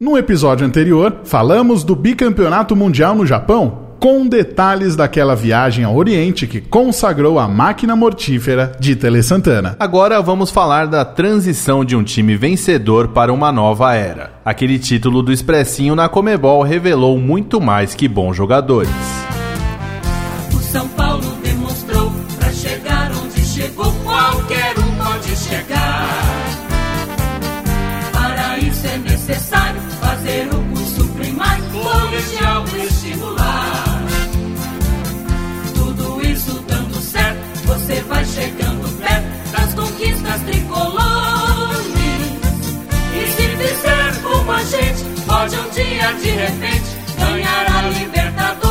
No episódio anterior, falamos do bicampeonato mundial no Japão, com detalhes daquela viagem ao Oriente que consagrou a máquina mortífera de Tele Santana. Agora vamos falar da transição de um time vencedor para uma nova era. Aquele título do Expressinho na Comebol revelou muito mais que bons jogadores. Pode um dia de repente ganhar a Libertadores.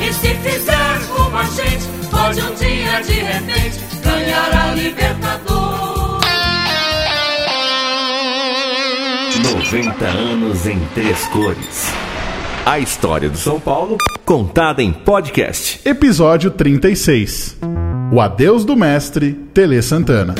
E se fizer como a gente, pode um dia de repente ganhar a Libertadores. 90 anos em três cores. A história do São Paulo contada em podcast. Episódio 36. O adeus do mestre Tele Santana.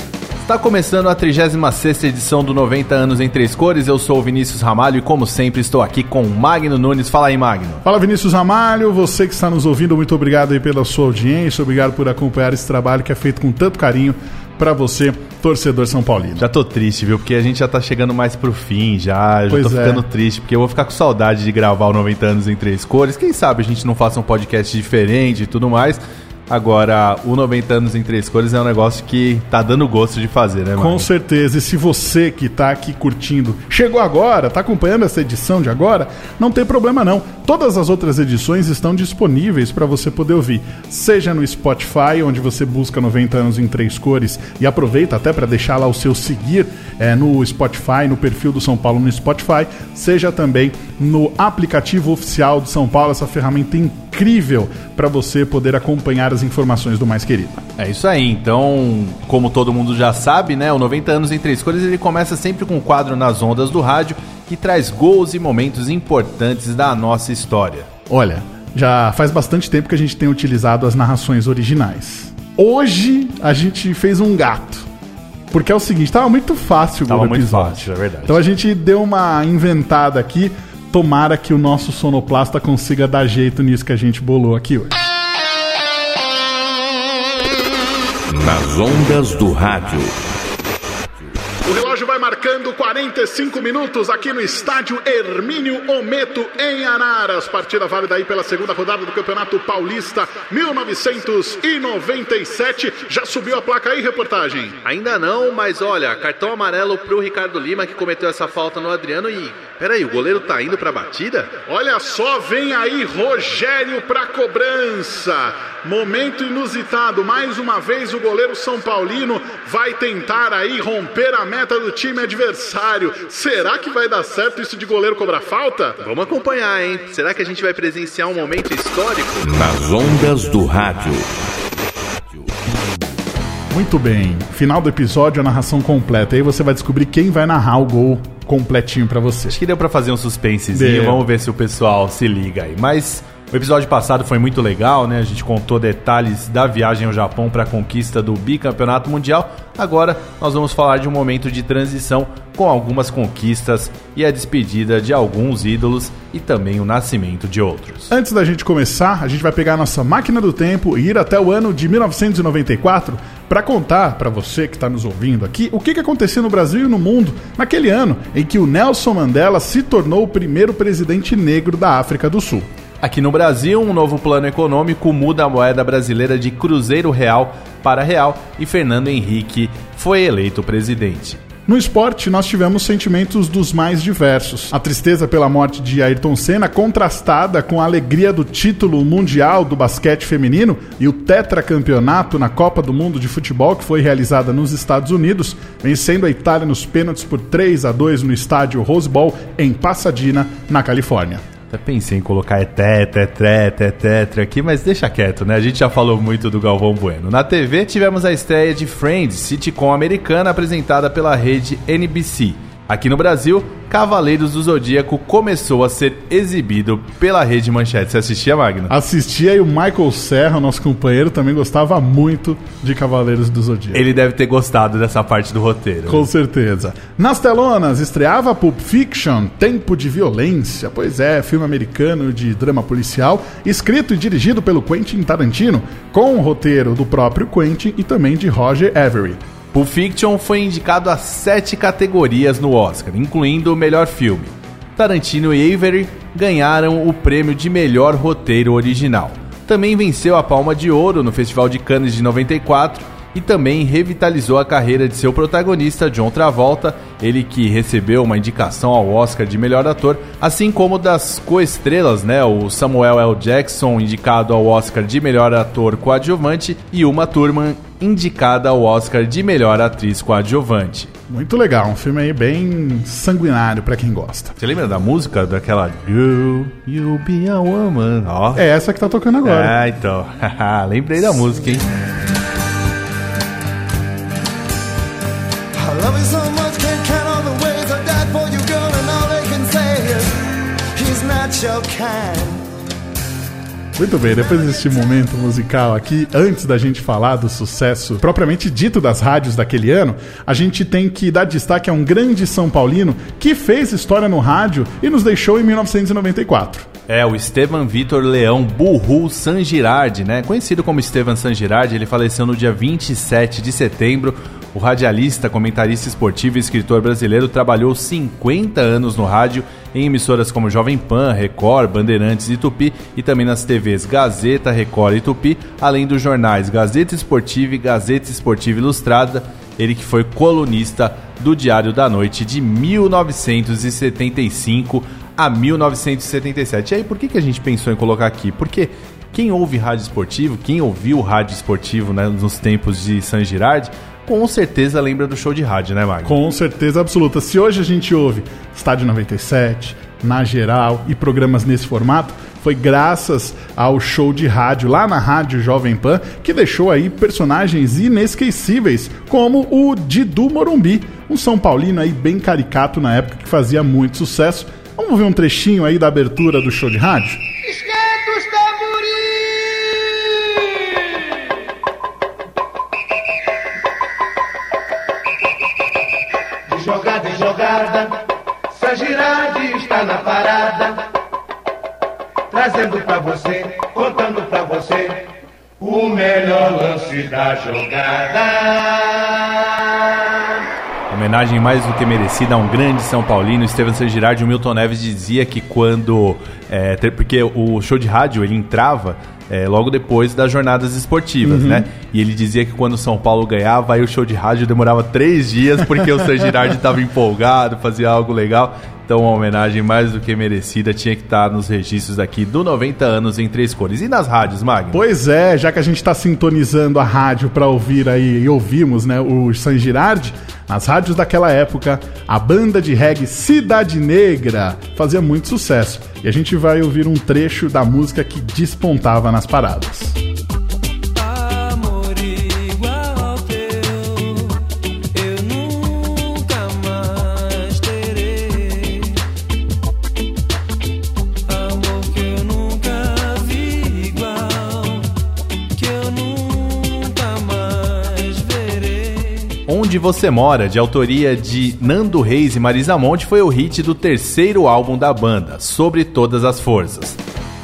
Está começando a 36 edição do 90 anos em três cores. Eu sou o Vinícius Ramalho e como sempre estou aqui com o Magno Nunes. Fala aí, Magno. Fala Vinícius Ramalho, você que está nos ouvindo, muito obrigado aí pela sua audiência, obrigado por acompanhar esse trabalho que é feito com tanto carinho para você, torcedor São Paulino. Já tô triste, viu? Porque a gente já tá chegando mais pro fim já. Eu já Pois tô é. ficando triste, porque eu vou ficar com saudade de gravar o 90 anos em três cores. Quem sabe a gente não faça um podcast diferente e tudo mais. Agora, o 90 anos em três cores é um negócio que tá dando gosto de fazer, né, Com Magno? certeza. E se você que está aqui curtindo chegou agora, está acompanhando essa edição de agora, não tem problema não. Todas as outras edições estão disponíveis para você poder ouvir, seja no Spotify, onde você busca 90 anos em três cores e aproveita até para deixar lá o seu seguir é, no Spotify, no perfil do São Paulo no Spotify, seja também no aplicativo oficial do São Paulo, essa ferramenta incrível para você poder acompanhar as informações do mais querido. É isso aí, então, como todo mundo já sabe, né, o 90 anos em três cores ele começa sempre com um quadro nas ondas do rádio que traz gols e momentos importantes da nossa história. Olha, já faz bastante tempo que a gente tem utilizado as narrações originais. Hoje a gente fez um gato. Porque é o seguinte, tava muito fácil o Tava gol do muito episódio. fácil, é verdade. Então a gente deu uma inventada aqui. Tomara que o nosso sonoplasta consiga dar jeito nisso que a gente bolou aqui hoje. Nas ondas do rádio. Marcando 45 minutos aqui no estádio Hermínio Ometo, em Araras. Partida válida aí pela segunda rodada do Campeonato Paulista 1997. Já subiu a placa aí, reportagem? Ainda não, mas olha, cartão amarelo pro Ricardo Lima que cometeu essa falta no Adriano e. Peraí, o goleiro tá indo pra batida? Olha só, vem aí Rogério pra cobrança. Momento inusitado. Mais uma vez o goleiro São Paulino vai tentar aí romper a meta do time adversário. Será que vai dar certo isso de goleiro cobrar falta? Vamos acompanhar, hein? Será que a gente vai presenciar um momento histórico? Nas ondas do rádio. Muito bem. Final do episódio, a narração completa. Aí você vai descobrir quem vai narrar o gol completinho pra você. Acho que deu pra fazer um suspensezinho, Deu. vamos ver se o pessoal se liga aí. Mas o episódio passado foi muito legal, né? A gente contou detalhes da viagem ao Japão para a conquista do bicampeonato mundial. Agora nós vamos falar de um momento de transição com algumas conquistas e a despedida de alguns ídolos e também o nascimento de outros. Antes da gente começar, a gente vai pegar a nossa máquina do tempo e ir até o ano de 1994 para contar para você que está nos ouvindo aqui o que, que aconteceu no Brasil e no mundo naquele ano em que o Nelson Mandela se tornou o primeiro presidente negro da África do Sul. Aqui no Brasil, um novo plano econômico muda a moeda brasileira de Cruzeiro Real para Real e Fernando Henrique foi eleito presidente. No esporte, nós tivemos sentimentos dos mais diversos. A tristeza pela morte de Ayrton Senna, contrastada com a alegria do título mundial do basquete feminino e o tetracampeonato na Copa do Mundo de Futebol, que foi realizada nos Estados Unidos, vencendo a Itália nos pênaltis por 3 a 2 no estádio Rose Bowl, em Pasadena, na Califórnia. Até pensei em colocar é tetra, é tetra, é tetra aqui, mas deixa quieto, né? A gente já falou muito do Galvão Bueno. Na TV, tivemos a estreia de Friends, sitcom americana apresentada pela rede NBC. Aqui no Brasil, Cavaleiros do Zodíaco começou a ser exibido pela Rede Manchete. Você assistia, Magno? Assistia e o Michael Serra, nosso companheiro, também gostava muito de Cavaleiros do Zodíaco. Ele deve ter gostado dessa parte do roteiro. Com certeza. Nas telonas, estreava Pulp Fiction, Tempo de Violência. Pois é, filme americano de drama policial, escrito e dirigido pelo Quentin Tarantino, com o roteiro do próprio Quentin e também de Roger Avery. Pulp Fiction foi indicado a sete categorias no Oscar, incluindo o melhor filme. Tarantino e Avery ganharam o prêmio de melhor roteiro original. Também venceu a Palma de Ouro no Festival de Cannes de 94 e também revitalizou a carreira de seu protagonista, John Travolta, ele que recebeu uma indicação ao Oscar de melhor ator, assim como das coestrelas, né, o Samuel L. Jackson, indicado ao Oscar de melhor ator coadjuvante, e Uma Thurman, indicada ao Oscar de melhor atriz coadjuvante. Muito legal, um filme aí bem sanguinário pra quem gosta. Você lembra da música daquela Girl, You Be a Woman? Ó. É essa que tá tocando agora. Ah, então. Lembrei da música, hein? Muito bem, depois deste momento musical aqui, antes da gente falar do sucesso propriamente dito das rádios daquele ano, a gente tem que dar destaque a um grande São Paulino que fez história no rádio e nos deixou em 1994. É, o Esteban Vitor Leão Burru San Girardi, né? Conhecido como Esteban San Girardi, ele faleceu no dia 27 de setembro. O radialista, comentarista esportivo e escritor brasileiro trabalhou 50 anos no rádio em emissoras como Jovem Pan, Record, Bandeirantes e Tupi e também nas TVs Gazeta, Record e Tupi, além dos jornais Gazeta Esportiva e Gazeta Esportiva Ilustrada. Ele que foi colunista do Diário da Noite de 1975 a 1977. E aí, por que, que a gente pensou em colocar aqui? Porque quem ouve rádio esportivo, quem ouviu rádio esportivo né, nos tempos de San Girardi, com certeza lembra do show de rádio, né, Magno? Com certeza absoluta. Se hoje a gente ouve Estádio 97, Na Geral e programas nesse formato, foi graças ao show de rádio lá na Rádio Jovem Pan que deixou aí personagens inesquecíveis, como o Didu Morumbi, um São Paulino aí bem caricato na época que fazia muito sucesso. Vamos ver um trechinho aí da abertura do show de rádio? Esquenta os De jogada em jogada, Sagirade está na parada. Trazendo pra você, contando pra você, o melhor lance da jogada. Homenagem mais do que merecida a um grande São Paulino, Estevam San Girardi. O Milton Neves dizia que quando... é, porque o show de rádio, ele entrava é, logo depois das jornadas esportivas, né? E ele dizia que quando o São Paulo ganhava, aí o show de rádio demorava três dias, porque o San Girardi estava empolgado, fazia algo legal. Então, uma homenagem mais do que merecida tinha que estar nos registros aqui do 90 anos em três cores. E nas rádios, Magno? Pois é, já que a gente está sintonizando a rádio para ouvir aí, e ouvimos, né, o San Girardi, nas rádios daquela época, a banda de reggae Cidade Negra fazia muito sucesso. E a gente vai ouvir um trecho da música que despontava nas paradas. Onde Você Mora, de autoria de Nando Reis e Marisa Monte, foi o hit do terceiro álbum da banda, Sobre Todas as Forças.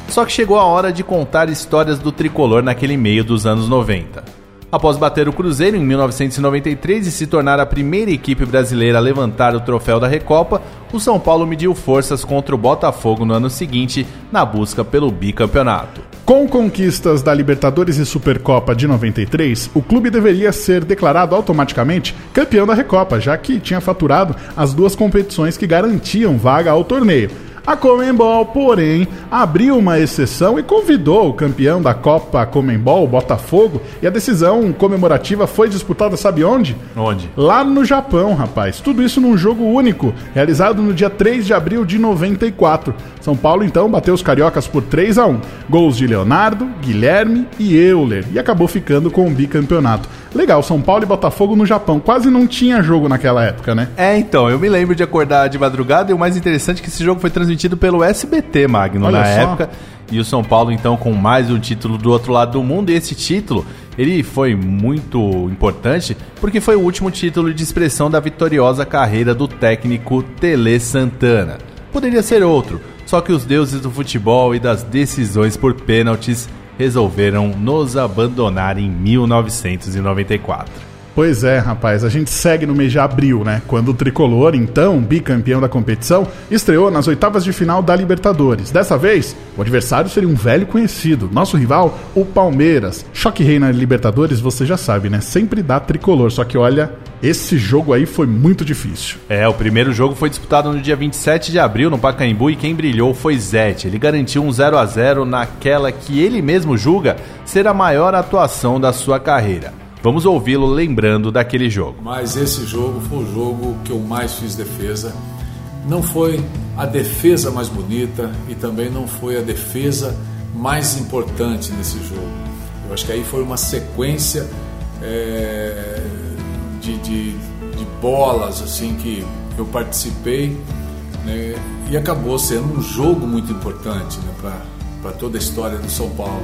Só que chegou a hora de contar histórias do tricolor naquele meio dos anos 90. Após bater o Cruzeiro em 1993 e se tornar a primeira equipe brasileira a levantar o troféu da Recopa, o São Paulo mediu forças contra o Botafogo no ano seguinte na busca pelo bicampeonato. Com conquistas da Libertadores e Supercopa de 93, o clube deveria ser declarado automaticamente campeão da Recopa, já que tinha faturado as duas competições que garantiam vaga ao torneio. A Comembol, porém, abriu uma exceção e convidou o campeão da Copa Comembol, o Botafogo, e a decisão comemorativa foi disputada, sabe onde? Onde? Lá no Japão, rapaz. Tudo isso num jogo único, realizado no dia 3 de abril de 94. São Paulo, então, bateu os cariocas por 3 a 1 Gols de Leonardo, Guilherme e Euler, e acabou ficando com o bicampeonato. Legal, São Paulo e Botafogo no Japão. Quase não tinha jogo naquela época, né? É, então, eu me lembro de acordar de madrugada e o mais interessante é que esse jogo foi transmitido pelo SBT, Magno, Olha na só. época. E o São Paulo, então, com mais um título do outro lado do mundo. E esse título, ele foi muito importante porque foi o último título de expressão da vitoriosa carreira do técnico Tele Santana. Poderia ser outro, só que os deuses do futebol e das decisões por pênaltis resolveram nos abandonar em 1994. Pois é, rapaz, a gente segue no mês de abril, né? Quando o tricolor, então bicampeão da competição, estreou nas oitavas de final da Libertadores. Dessa vez, o adversário seria um velho conhecido, nosso rival, o Palmeiras. Choque rei na Libertadores, você já sabe, né? Sempre dá tricolor, só que olha, esse jogo aí foi muito difícil. É, o primeiro jogo foi disputado no dia 27 de abril no Pacaembu e quem brilhou foi Zete. Ele garantiu um 0 a 0 naquela que ele mesmo julga ser a maior atuação da sua carreira. Vamos ouvi-lo lembrando daquele jogo. Mas esse jogo foi o jogo que eu mais fiz defesa. Não foi a defesa mais bonita e também não foi a defesa mais importante nesse jogo. Eu acho que aí foi uma sequência é, de, de, de bolas assim que eu participei né, e acabou sendo um jogo muito importante né, para toda a história do São Paulo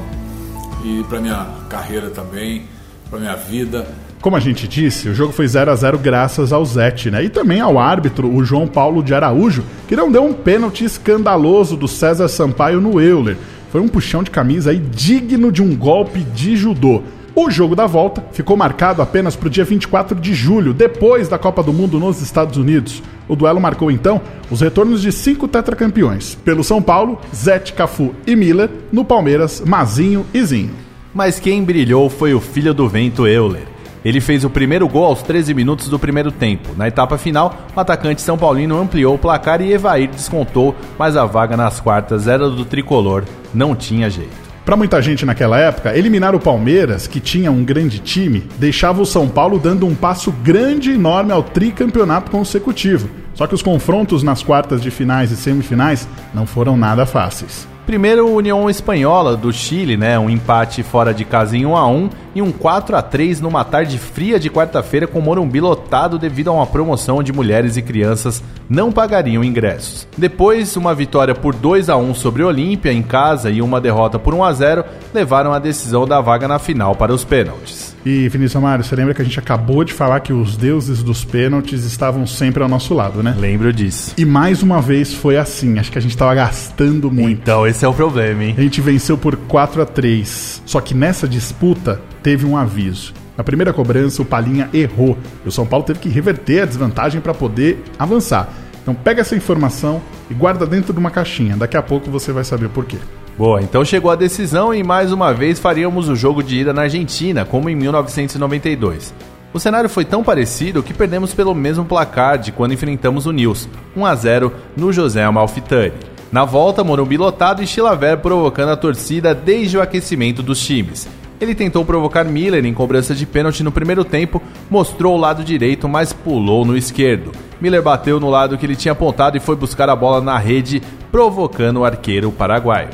e para minha carreira também, para minha vida. Como a gente disse, o jogo foi 0 a 0 graças ao Zete, né? E também ao árbitro, o João Paulo de Araújo, que não deu um pênalti escandaloso do César Sampaio no Euler. Foi um puxão de camisa aí digno de um golpe de judô. O jogo da volta ficou marcado apenas para o dia 24 de julho, depois da Copa do Mundo nos Estados Unidos. O duelo marcou então os retornos de cinco tetracampeões. Pelo São Paulo, Zete, Cafu e Miller. No Palmeiras, Mazinho e Zinho. Mas quem brilhou foi o filho do vento Euler. Ele fez o primeiro gol aos 13 minutos do primeiro tempo. Na etapa final, o atacante São Paulino ampliou o placar e Evair descontou, mas a vaga nas quartas era do tricolor, não tinha jeito. Para muita gente naquela época, eliminar o Palmeiras, que tinha um grande time, deixava o São Paulo dando um passo grande e enorme ao tricampeonato consecutivo. Só que os confrontos nas quartas de finais e semifinais não foram nada fáceis. Primeiro, União Espanhola do Chile, né? Um empate fora de casa em 1 a 1 e um 4 a 3 numa tarde fria de quarta-feira com Morumbi lotado devido a uma promoção onde mulheres e crianças não pagariam ingressos. Depois, uma vitória por 2 a 1 sobre Olímpia em casa e uma derrota por 1 a 0 levaram a decisão da vaga na final para os pênaltis. E Vinícius Mário, você lembra que a gente acabou de falar que os deuses dos pênaltis estavam sempre ao nosso lado, né? Lembro disso. E mais uma vez foi assim. Acho que a gente estava gastando muito. Então, esse é o problema, hein? A gente venceu por 4 a 3 Só que nessa disputa teve um aviso. Na primeira cobrança, o Palinha errou. E o São Paulo teve que reverter a desvantagem para poder avançar. Então pega essa informação e guarda dentro de uma caixinha. Daqui a pouco você vai saber por quê. Boa, então chegou a decisão e mais uma vez faríamos o jogo de ida na Argentina, como em 1992. O cenário foi tão parecido que perdemos pelo mesmo placar de quando enfrentamos o Nils, 1 a 0 no José Amalfitani. Na volta, Morumbi lotado e Chilaver provocando a torcida desde o aquecimento dos times. Ele tentou provocar Miller em cobrança de pênalti no primeiro tempo, mostrou o lado direito, mas pulou no esquerdo. Miller bateu no lado que ele tinha apontado e foi buscar a bola na rede, provocando o arqueiro paraguaio.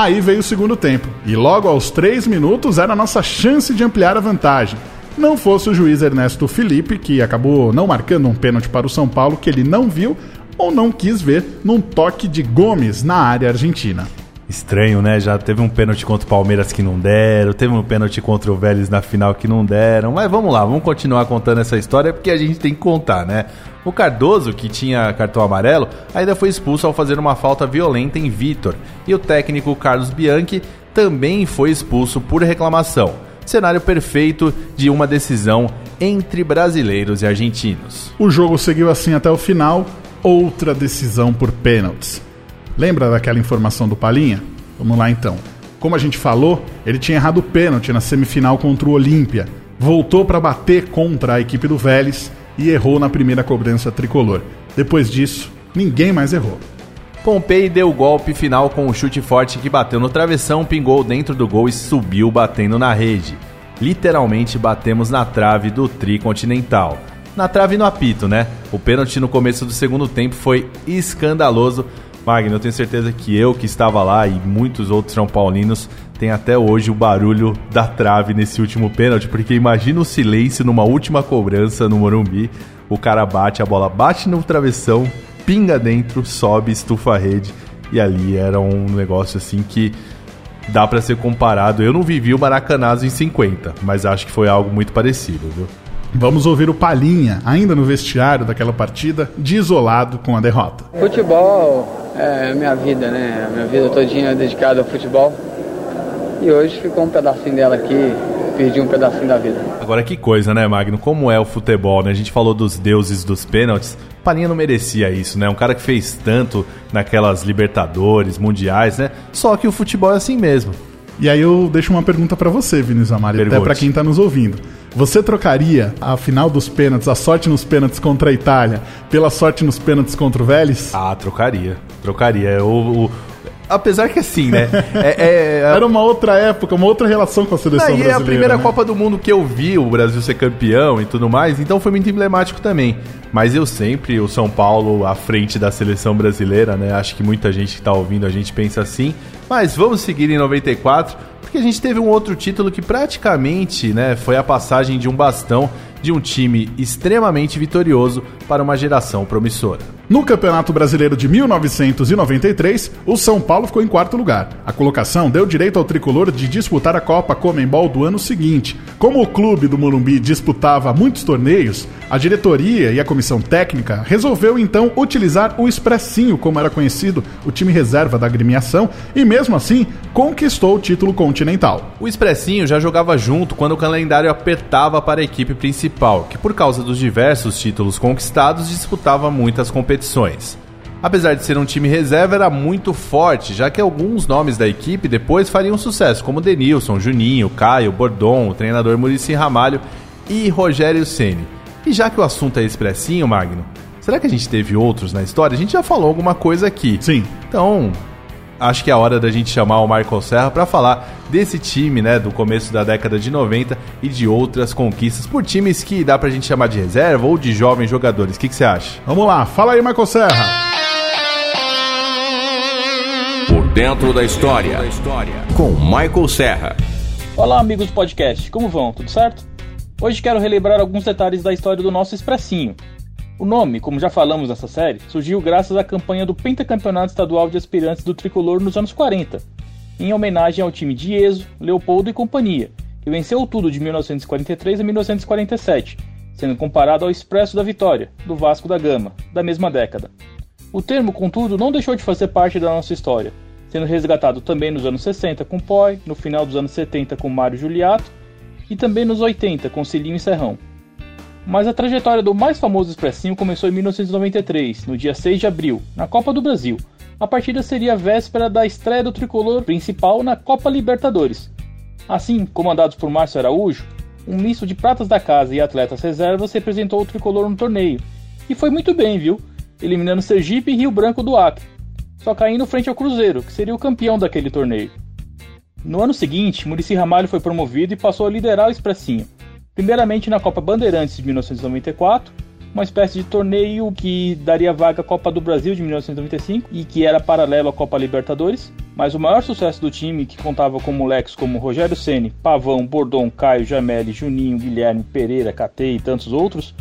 Aí veio o segundo tempo, e logo aos 3 minutos era a nossa chance de ampliar a vantagem. Não fosse o juiz Ernesto Felipe, que acabou não marcando um pênalti para o São Paulo, que ele não viu ou não quis ver num toque de Gomes na área argentina. Estranho, né? Já teve um pênalti contra o Palmeiras que não deram, teve um pênalti contra o Vélez na final que não deram. Mas vamos lá, vamos continuar contando essa história porque a gente tem que contar, né? O Cardoso, que tinha cartão amarelo, ainda foi expulso ao fazer uma falta violenta em Vitor. E o técnico Carlos Bianchi também foi expulso por reclamação. Cenário perfeito de uma decisão entre brasileiros e argentinos. O jogo seguiu assim até o final, outra decisão por pênaltis. Lembra daquela informação do Palinha? Vamos lá então. Como a gente falou, ele tinha errado o pênalti na semifinal contra o Olímpia, voltou para bater contra a equipe do Vélez e errou na primeira cobrança tricolor. Depois disso, ninguém mais errou. Pompei deu o golpe final com um chute forte que bateu no travessão, pingou dentro do gol e subiu batendo na rede. Literalmente batemos na trave do tricontinental. Na trave no apito, né? O pênalti no começo do segundo tempo foi escandaloso. Magno, eu tenho certeza que eu que estava lá e muitos outros São Paulinos tem até hoje o barulho da trave nesse último pênalti, porque imagina o silêncio numa última cobrança no Morumbi. O cara bate, a bola bate no travessão, pinga dentro, sobe, estufa a rede. E ali era um negócio assim que dá pra ser comparado. Eu não vivi o Maracanazo em 50, mas acho que foi algo muito parecido, viu? Vamos ouvir o Palhinha, ainda no vestiário daquela partida, de isolado com a derrota. Futebol é a minha vida, né? A minha vida todinha é dedicada ao futebol. E hoje ficou um pedacinho dela aqui, perdi um pedacinho da vida. Agora que coisa, né, Magno? Como é o futebol, né? A gente falou dos deuses dos pênaltis. Palinha não merecia isso, né? Um cara que fez tanto naquelas Libertadores, Mundiais, né? Só que o futebol é assim mesmo. E aí eu deixo uma pergunta pra você, Vinícius Amaro, até pra quem tá nos ouvindo. Você trocaria a final dos pênaltis, a sorte nos pênaltis contra a Itália, pela sorte nos pênaltis contra o Vélez? Ah, trocaria. Trocaria. O, o- Apesar que assim, né? É, é- Era uma outra época, uma outra relação com a seleção Daí é brasileira. a primeira né? Copa do Mundo que eu vi o Brasil ser campeão e tudo mais, então foi muito emblemático também. Mas eu sempre, o São Paulo à frente da seleção brasileira, né? Acho que muita gente que tá ouvindo a gente pensa assim. Mas vamos seguir em 94, porque a gente teve um outro título que praticamente, né, foi a passagem de um bastão de um time extremamente vitorioso para uma geração promissora. No Campeonato Brasileiro de 1993, o São Paulo ficou em quarto lugar. A colocação deu direito ao tricolor de disputar a Copa Comembol do ano seguinte. Como o clube do Morumbi disputava muitos torneios, a diretoria e a comissão técnica resolveu então utilizar o Expressinho, como era conhecido, o time reserva da agremiação, e mesmo assim conquistou o título continental. O Expressinho já jogava junto quando o calendário apertava para a equipe principal, que por causa dos diversos títulos conquistados disputava muitas competições. Apesar de ser um time reserva, era muito forte, já que alguns nomes da equipe depois fariam sucesso, como Denilson, Juninho, Caio, Bordon, o treinador Murici Ramalho e Rogério Ceni. E já que o assunto é Expressinho, Magno, será que a gente teve outros na história? A gente já falou alguma coisa aqui. Sim. Então, acho que é a hora da gente chamar o Michael Serra para falar desse time, né, do começo da década de 90 e de outras conquistas por times que dá pra gente chamar de reserva ou de jovens jogadores. O que que você acha? Vamos lá, fala aí, Michael Serra. Por dentro da história. Com Michael Serra. Olá, amigos do podcast, como vão? Tudo certo? Hoje quero relembrar alguns detalhes da história do nosso Expressinho. O nome, como já falamos nessa série, surgiu graças à campanha do Pentacampeonato Estadual de Aspirantes do Tricolor nos anos 40, em homenagem ao time de Ezo, Leopoldo e companhia, que venceu tudo de 1943 a 1947, sendo comparado ao Expresso da Vitória, do Vasco da Gama, da mesma década. O termo, contudo, não deixou de fazer parte da nossa história, sendo resgatado também nos anos 60 com Poi, no final dos anos 70 com Mário Juliato e também nos 80 com Cilinho e Serrão. Mas a trajetória do mais famoso expressinho começou em 1993, no dia 6 de abril, na Copa do Brasil. A partida seria a véspera da estreia do tricolor principal na Copa Libertadores. Assim, comandados por Márcio Araújo, um misto de pratas da casa e atletas reservas representou o tricolor no torneio. E foi muito bem, viu? Eliminando Sergipe e Rio Branco do Acre, só caindo frente ao Cruzeiro, que seria o campeão daquele torneio. No ano seguinte, Murici Ramalho foi promovido e passou a liderar o Expressinho. Primeiramente na Copa Bandeirantes de 1994, uma espécie de torneio que daria vaga à Copa do Brasil de 1995 e que era paralelo à Copa Libertadores. Mas o maior sucesso do time, que contava com moleques como Rogério Ceni, Pavão, Bordon, Caio, Jamelli, Juninho, Guilherme, Pereira, Catei e tantos outros,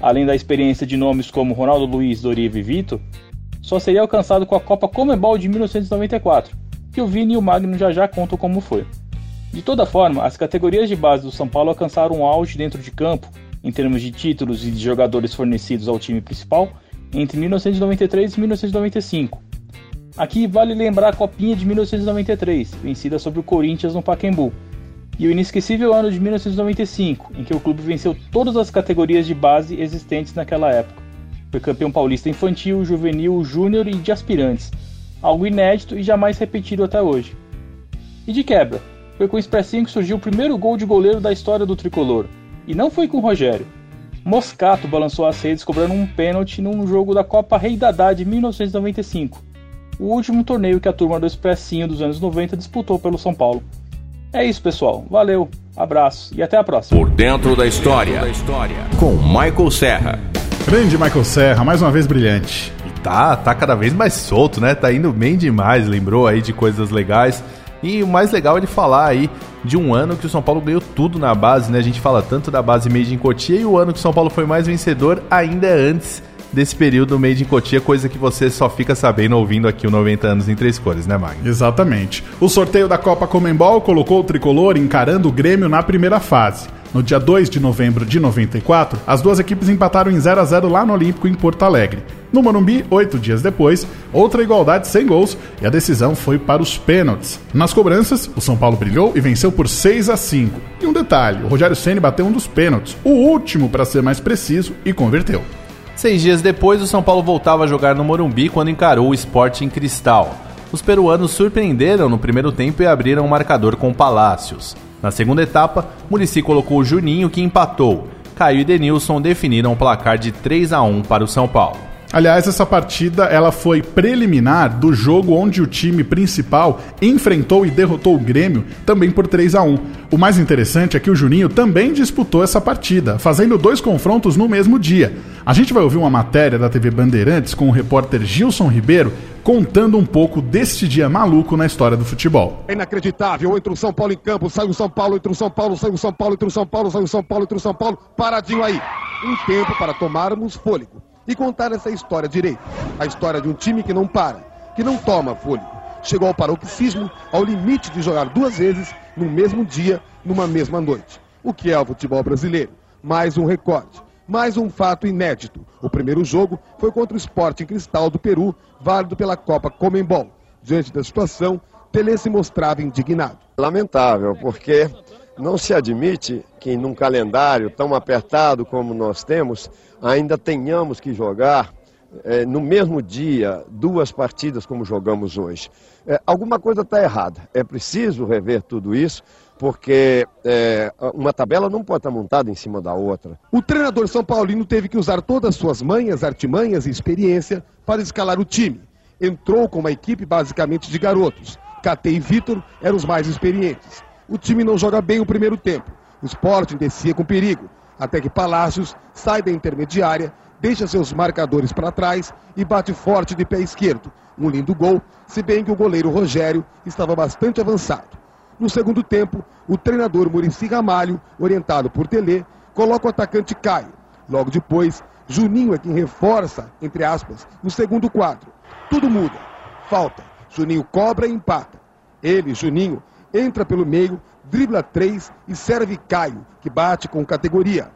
além da experiência de nomes como Ronaldo Luiz, Doriva e Vitor, só seria alcançado com a Copa Comebol de 1994, que o Vini e o Magno já já contam como foi. De toda forma, as categorias de base do São Paulo alcançaram um auge dentro de campo, em termos de títulos e de jogadores fornecidos ao time principal, entre 1993 e 1995. Aqui vale lembrar a Copinha de 1993, vencida sobre o Corinthians no Pacaembu, e o inesquecível ano de 1995, em que o clube venceu todas as categorias de base existentes naquela época. Foi campeão paulista infantil, juvenil, júnior e de aspirantes, algo inédito e jamais repetido até hoje. E de quebra, foi com o Expressinho que surgiu o primeiro gol de goleiro da história do tricolor, e não foi com o Rogério. Moscato balançou as redes cobrando um pênalti num jogo da Copa Rei Dadá de 1995, o último torneio que a turma do Expressinho dos anos 90 disputou pelo São Paulo. É isso, pessoal. Valeu, abraço e até a próxima. Por dentro da história. Com Michael Serra. Grande Michael Serra, mais uma vez brilhante. E tá, tá cada vez mais solto, né? Tá indo bem demais, lembrou aí de coisas legais. E o mais legal é ele falar aí de um ano que o São Paulo ganhou tudo na base, né? A gente fala tanto da base Made in Cotia e o ano que o São Paulo foi mais vencedor ainda antes desse período Made in Cotia, coisa que você só fica sabendo ouvindo aqui o 90 anos em três cores, né, Magno? Exatamente. O sorteio da Copa Comembol colocou o tricolor encarando o Grêmio na primeira fase. No dia 2 de novembro de 94, as duas equipes empataram em 0 a 0 lá no Olímpico em Porto Alegre. No Morumbi, oito dias depois, outra igualdade sem gols e a decisão foi para os pênaltis. Nas cobranças, o São Paulo brilhou e venceu por 6 a 5. E um detalhe, o Rogério Ceni bateu um dos pênaltis, o último para ser mais preciso, e converteu. Seis dias depois, o São Paulo voltava a jogar no Morumbi quando encarou o Sporting Cristal. Os peruanos surpreenderam no primeiro tempo e abriram o marcador com Palácios. Na segunda etapa, Murici colocou Juninho que empatou. Caio e Denilson definiram o placar de 3 a 1 para o São Paulo. Aliás, essa partida ela foi preliminar do jogo onde o time principal enfrentou e derrotou o Grêmio também por 3 a 1. O mais interessante é que o Juninho também disputou essa partida, fazendo dois confrontos no mesmo dia. A gente vai ouvir uma matéria da TV Bandeirantes com o repórter Gilson Ribeiro contando um pouco deste dia maluco na história do futebol. É inacreditável. Entra o São Paulo em campo, sai o São Paulo, entra o São Paulo, sai o São Paulo, entra o São Paulo, sai o São Paulo, entra o São Paulo. Paradinho aí. Um tempo para tomarmos fôlego e contar essa história direito. A história de um time que não para, que não toma fôlego. Chegou ao paroxismo, ao limite de jogar duas vezes no mesmo dia, numa mesma noite. O que é o futebol brasileiro? Mais um recorde. Mais um fato inédito. O primeiro jogo foi contra o Sporting Cristal do Peru, válido pela Copa Comembol. Diante da situação, Pelé se mostrava indignado. Lamentável, porque não se admite que num calendário tão apertado como nós temos, ainda tenhamos que jogar eh, no mesmo dia duas partidas como jogamos hoje. Eh, alguma coisa está errada. É preciso rever tudo isso, porque eh, uma tabela não pode estar montada em cima da outra. O treinador São Paulino teve que usar todas as suas manhas, artimanhas e experiência para escalar o time. Entrou com uma equipe basicamente de garotos. Cate e Vitor eram os mais experientes. O time não joga bem o primeiro tempo. O Sporting descia com perigo, até que Palácios sai da intermediária, deixa seus marcadores para trás e bate forte de pé esquerdo. Um lindo gol, se bem que o goleiro Rogério estava bastante avançado. No segundo tempo, o treinador Murici Ramalho, orientado por Telê, coloca o atacante Caio. Logo depois, Juninho é quem reforça, entre aspas, no segundo quadro. Tudo muda. Falta. Juninho cobra e empata. Ele, Juninho, entra pelo meio, dribla três e serve Caio, que bate com categoria.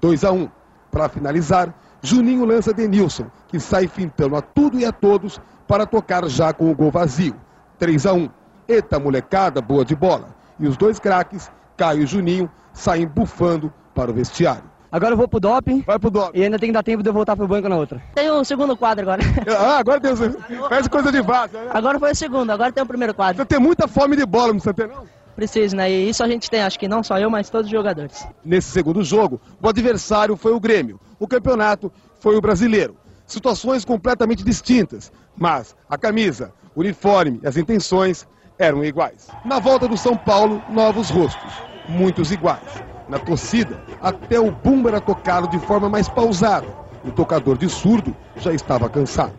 2 a 1. Um. Para finalizar, Juninho lança Denilson, que sai fintando a tudo e a todos para tocar já com o gol vazio. 3 a 1. Eita molecada boa de bola. E os dois craques, Caio e Juninho, saem bufando para o vestiário. Agora eu vou pro doping. Vai pro doping. E ainda tem que dar tempo de eu voltar pro banco na outra. Tem o segundo quadro agora. Ah, agora tem o Faz coisa de vaza, né? Agora foi o segundo, agora tem o primeiro quadro. Você tem muita fome de bola, não precisa ter, não? Preciso, né? E isso a gente tem, acho que não só eu, mas todos os jogadores. Nesse segundo jogo, o adversário foi o Grêmio. O campeonato foi o brasileiro. Situações completamente distintas, mas a camisa, o uniforme e as intenções eram iguais. Na volta do São Paulo, novos rostos, muitos iguais. Na torcida, até o bumbo era tocado de forma mais pausada. O tocador de surdo já estava cansado.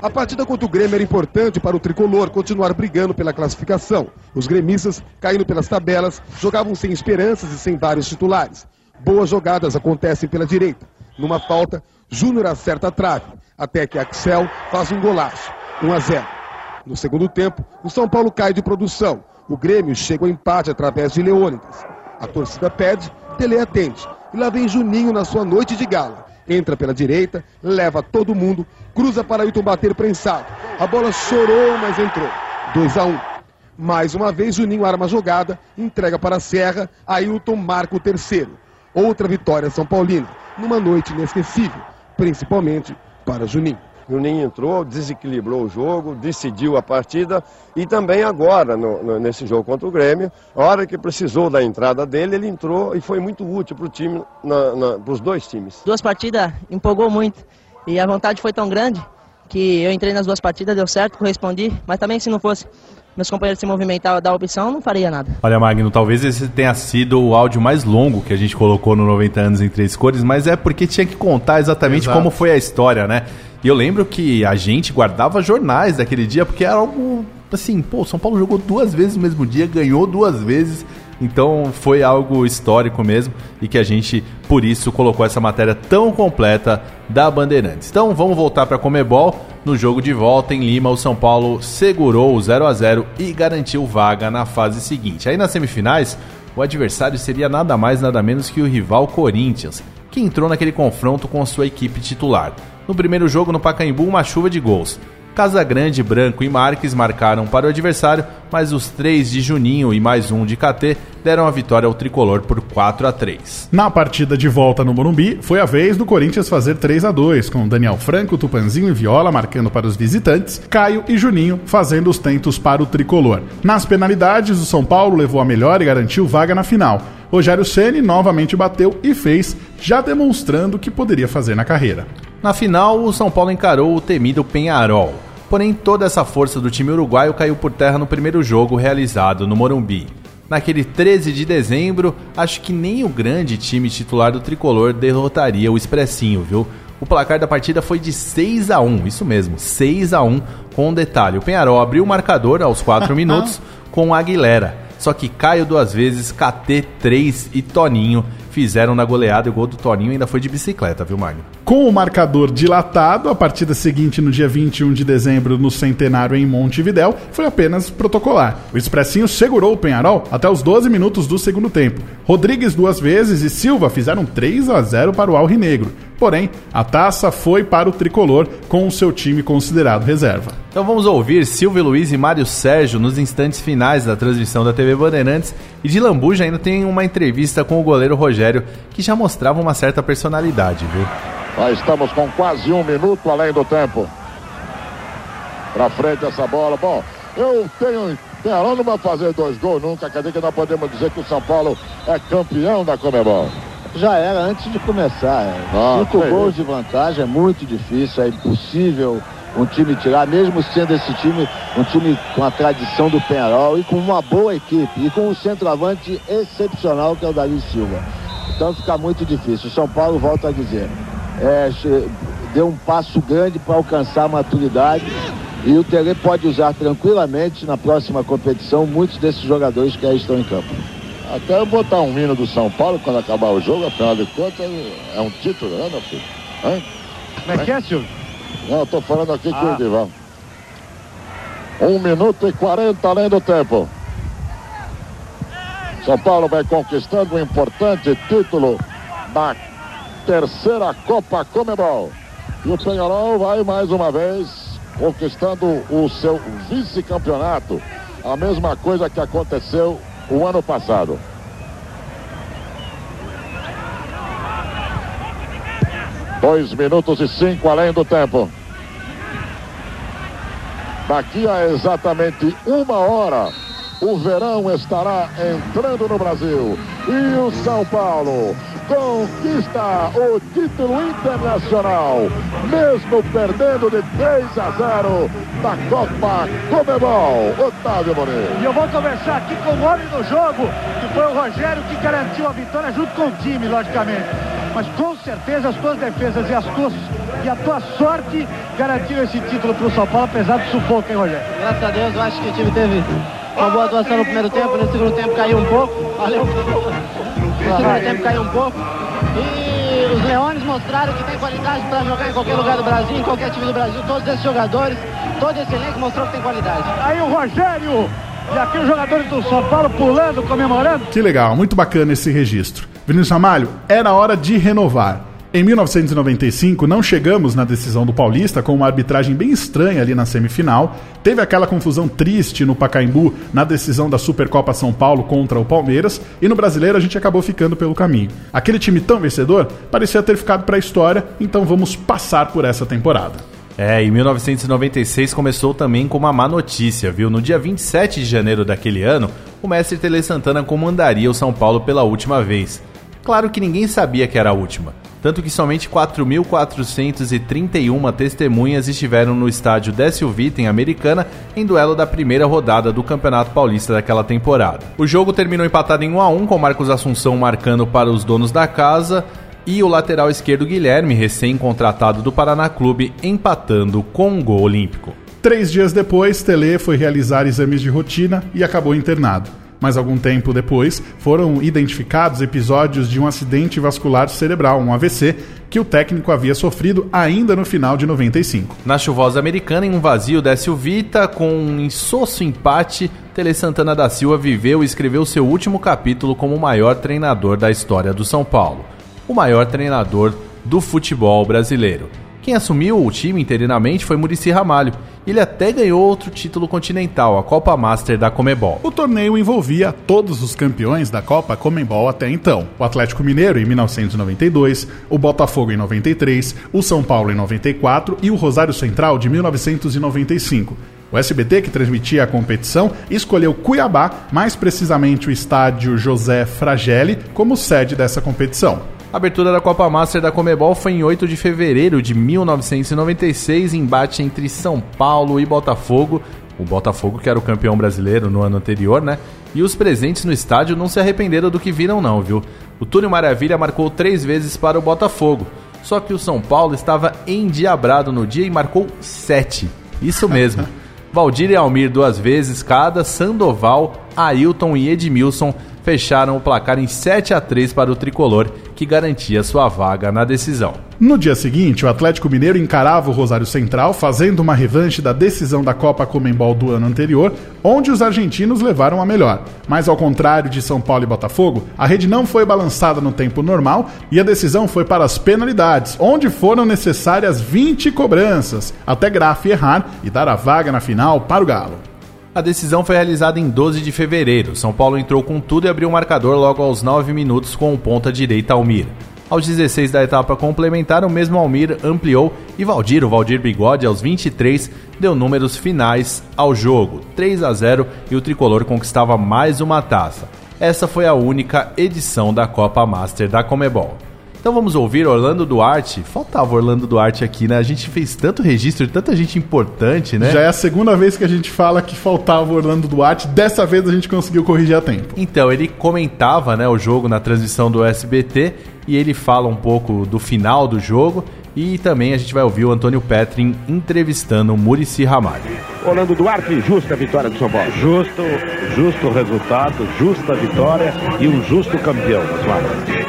A partida contra o Grêmio era importante para o tricolor continuar brigando pela classificação. Os gremistas, caindo pelas tabelas, jogavam sem esperanças e sem vários titulares. Boas jogadas acontecem pela direita. Numa falta, Júnior acerta a trave, até que Axel faz um golaço. 1 a 0. No segundo tempo, o São Paulo cai de produção. O Grêmio chega ao empate através de Leônidas. A torcida pede, Tele atende. E lá vem Juninho na sua noite de gala. Entra pela direita, leva todo mundo, cruza para Ailton bater prensado. A bola chorou, mas entrou. 2 a 1. Mais uma vez, Juninho arma a jogada, entrega para a Serra, Ailton marca o terceiro. Outra vitória São Paulina, numa noite inesquecível, principalmente para Juninho. Juninho entrou, desequilibrou o jogo, decidiu a partida e também agora, no, no, nesse jogo contra o Grêmio, a hora que precisou da entrada dele, ele entrou e foi muito útil para o time, para os dois times. Duas partidas empolgou muito e a vontade foi tão grande que eu entrei nas duas partidas, deu certo, correspondi, mas também se não fosse meus companheiros se movimentar da opção, não faria nada. Olha, Magno, talvez esse tenha sido o áudio mais longo que a gente colocou no 90 anos em três cores, mas é porque tinha que contar exatamente Exato. como foi a história, né? E eu lembro que a gente guardava jornais daquele dia porque era algo assim, pô, São Paulo jogou duas vezes no mesmo dia, ganhou duas vezes. Então foi algo histórico mesmo e que a gente, por isso, colocou essa matéria tão completa da Bandeirantes. Então vamos voltar para Comebol. No jogo de volta em Lima, o São Paulo segurou o 0 a 0 e garantiu vaga na fase seguinte. Aí nas semifinais, o adversário seria nada mais nada menos que o rival Corinthians, que entrou naquele confronto com a sua equipe titular. No primeiro jogo no Pacaembu, uma chuva de gols. Casagrande, Branco e Marques marcaram para o adversário, mas os três de Juninho e mais um de KT deram a vitória ao tricolor por 4 a 3. Na partida de volta no Morumbi, foi a vez do Corinthians fazer 3 a 2 com Daniel Franco, Tupanzinho e Viola marcando para os visitantes, Caio e Juninho fazendo os tentos para o tricolor. Nas penalidades, o São Paulo levou a melhor e garantiu vaga na final. Rogério Ceni novamente bateu e fez, já demonstrando o que poderia fazer na carreira. Na final, o São Paulo encarou o temido Penharol. Porém, toda essa força do time uruguaio caiu por terra no primeiro jogo realizado no Morumbi. Naquele 13 de dezembro, acho que nem o grande time titular do tricolor derrotaria o Expressinho, viu? O placar da partida foi de 6 a 1 isso mesmo, 6 a 1 com um detalhe. O Penharol abriu o marcador aos 4 minutos com o Aguilera. Só que Caio duas vezes, KT 3 e Toninho fizeram na goleada e o gol do Toninho ainda foi de bicicleta, viu, Magno? Com o marcador dilatado, a partida seguinte, no dia 21 de dezembro, no Centenário em Montevidéu, foi apenas protocolar. O Expressinho segurou o Penharol até os 12 minutos do segundo tempo. Rodrigues duas vezes e Silva fizeram 3 a 0 para o Alrinegro. Porém, a taça foi para o tricolor com o seu time considerado reserva. Então vamos ouvir Silvio Luiz e Mário Sérgio nos instantes finais da transmissão da TV Bandeirantes. E de Lambuja ainda tem uma entrevista com o goleiro Rogério, que já mostrava uma certa personalidade, viu? Nós estamos com quase um minuto além do tempo. Pra frente essa bola. Bom, eu tenho. Não vai fazer dois gols nunca. Quer dizer que nós podemos dizer que o São Paulo é campeão da Comebol. Já era antes de começar. é. Ah, Cinco gols de vantagem é muito difícil, é impossível um time tirar, mesmo sendo esse time um time com a tradição do Penharol e com uma boa equipe e com um centroavante excepcional que é o Davi Silva. Então fica muito difícil. O São Paulo, volta a dizer, é, deu um passo grande para alcançar a maturidade e o Tele pode usar tranquilamente na próxima competição muitos desses jogadores que aí estão em campo. Até eu botar um hino do São Paulo quando acabar o jogo, afinal de contas, é um título, né, meu filho? Hã? Como é que é, Silvio? Não, eu tô falando aqui com Ah. o Edival. Um minuto e 40 além do tempo. São Paulo vai conquistando um importante título da terceira Copa Comebol. E o Penharol vai mais uma vez conquistando o seu vice-campeonato. A mesma coisa que aconteceu o ano passado. Dois minutos e cinco além do tempo. Daqui a exatamente uma hora, o verão estará entrando no Brasil. E o São Paulo conquista o título internacional, mesmo perdendo de 3 a 0 da Copa Comebol. Otávio Moreira. E eu vou conversar aqui com o homem do jogo, que foi o Rogério que garantiu a vitória junto com o time, logicamente. Mas com certeza as tuas defesas e, as tuas, e a tua sorte garantiram esse título para o São Paulo, apesar do sufoco, hein, Rogério? Graças a Deus, eu acho que o time teve uma boa atuação no primeiro tempo, no segundo tempo caiu um pouco. Valeu. Segundo tempo caiu um pouco. E os Leões mostraram que tem qualidade para jogar em qualquer lugar do Brasil, em qualquer time do Brasil. Todos esses jogadores, todo esse elenco mostrou que tem qualidade. Aí o Rogério e aqui os jogadores do São Paulo pulando, comemorando. Que legal, muito bacana esse registro. Vinícius Ramalho, era hora de renovar. Em 1995, não chegamos na decisão do Paulista com uma arbitragem bem estranha ali na semifinal. Teve aquela confusão triste no Pacaembu na decisão da Supercopa São Paulo contra o Palmeiras. E no brasileiro a gente acabou ficando pelo caminho. Aquele time tão vencedor parecia ter ficado para a história, então vamos passar por essa temporada. É, em 1996 começou também com uma má notícia, viu? No dia 27 de janeiro daquele ano, o mestre Tele Santana comandaria o São Paulo pela última vez. Claro que ninguém sabia que era a última, tanto que somente 4.431 testemunhas estiveram no estádio Décio Vita, em Americana, em duelo da primeira rodada do Campeonato Paulista daquela temporada. O jogo terminou empatado em 1 a 1 com Marcos Assunção marcando para os donos da casa e o lateral esquerdo Guilherme, recém-contratado do Paraná Clube, empatando com um gol olímpico. Três dias depois, Tele foi realizar exames de rotina e acabou internado. Mas algum tempo depois, foram identificados episódios de um acidente vascular cerebral, um AVC, que o técnico havia sofrido ainda no final de 95. Na chuvosa americana, em um vazio Décio Vita, com um insosso empate, Tele Santana da Silva viveu e escreveu seu último capítulo como o maior treinador da história do São Paulo. O maior treinador do futebol brasileiro. Quem assumiu o time interinamente foi Murici Ramalho. Ele até ganhou outro título continental, a Copa Master da Comebol. O torneio envolvia todos os campeões da Copa Comembol até então. O Atlético Mineiro em 1992, o Botafogo em 93, o São Paulo em 94 e o Rosário Central de 1995. O SBT, que transmitia a competição, escolheu Cuiabá, mais precisamente o estádio José Fragelli, como sede dessa competição. A abertura da Copa Master da Comebol foi em 8 de fevereiro de 1996, embate entre São Paulo e Botafogo. O Botafogo, que era o campeão brasileiro no ano anterior, né? E os presentes no estádio não se arrependeram do que viram, não, viu? O Túlio Maravilha marcou três vezes para o Botafogo. Só que o São Paulo estava endiabrado no dia e marcou sete. Isso mesmo. Valdir e Almir duas vezes cada, Sandoval, Ailton e Edmilson fecharam o placar em 7 a 3 para o tricolor, que garantia sua vaga na decisão. No dia seguinte, o Atlético Mineiro encarava o Rosário Central, fazendo uma revanche da decisão da Copa Comembol do ano anterior, onde os argentinos levaram a melhor. Mas ao contrário de São Paulo e Botafogo, a rede não foi balançada no tempo normal e a decisão foi para as penalidades, onde foram necessárias 20 cobranças, até Graf errar e dar a vaga na final para o Galo. A decisão foi realizada em 12 de fevereiro. São Paulo entrou com tudo e abriu o marcador logo aos 9 minutos com o ponta direita Almir. Aos 16 da etapa complementar, o mesmo Almir ampliou e Valdir, o Valdir Bigode, aos 23, deu números finais ao jogo. 3 a 0 e o tricolor conquistava mais uma taça. Essa foi a única edição da Copa Master da Comebol. Então vamos ouvir Orlando Duarte. Faltava Orlando Duarte aqui, né? A gente fez tanto registro, tanta gente importante, né? Já é a segunda vez que a gente fala que faltava Orlando Duarte. Dessa vez a gente conseguiu corrigir a tempo. Então, ele comentava né, o jogo na transmissão do SBT e ele fala um pouco do final do jogo. E também a gente vai ouvir o Antônio Petrin entrevistando o Murici Ramalho. Orlando Duarte, justa vitória do São Paulo. Justo, justo resultado, justa vitória e um justo campeão, Osmar.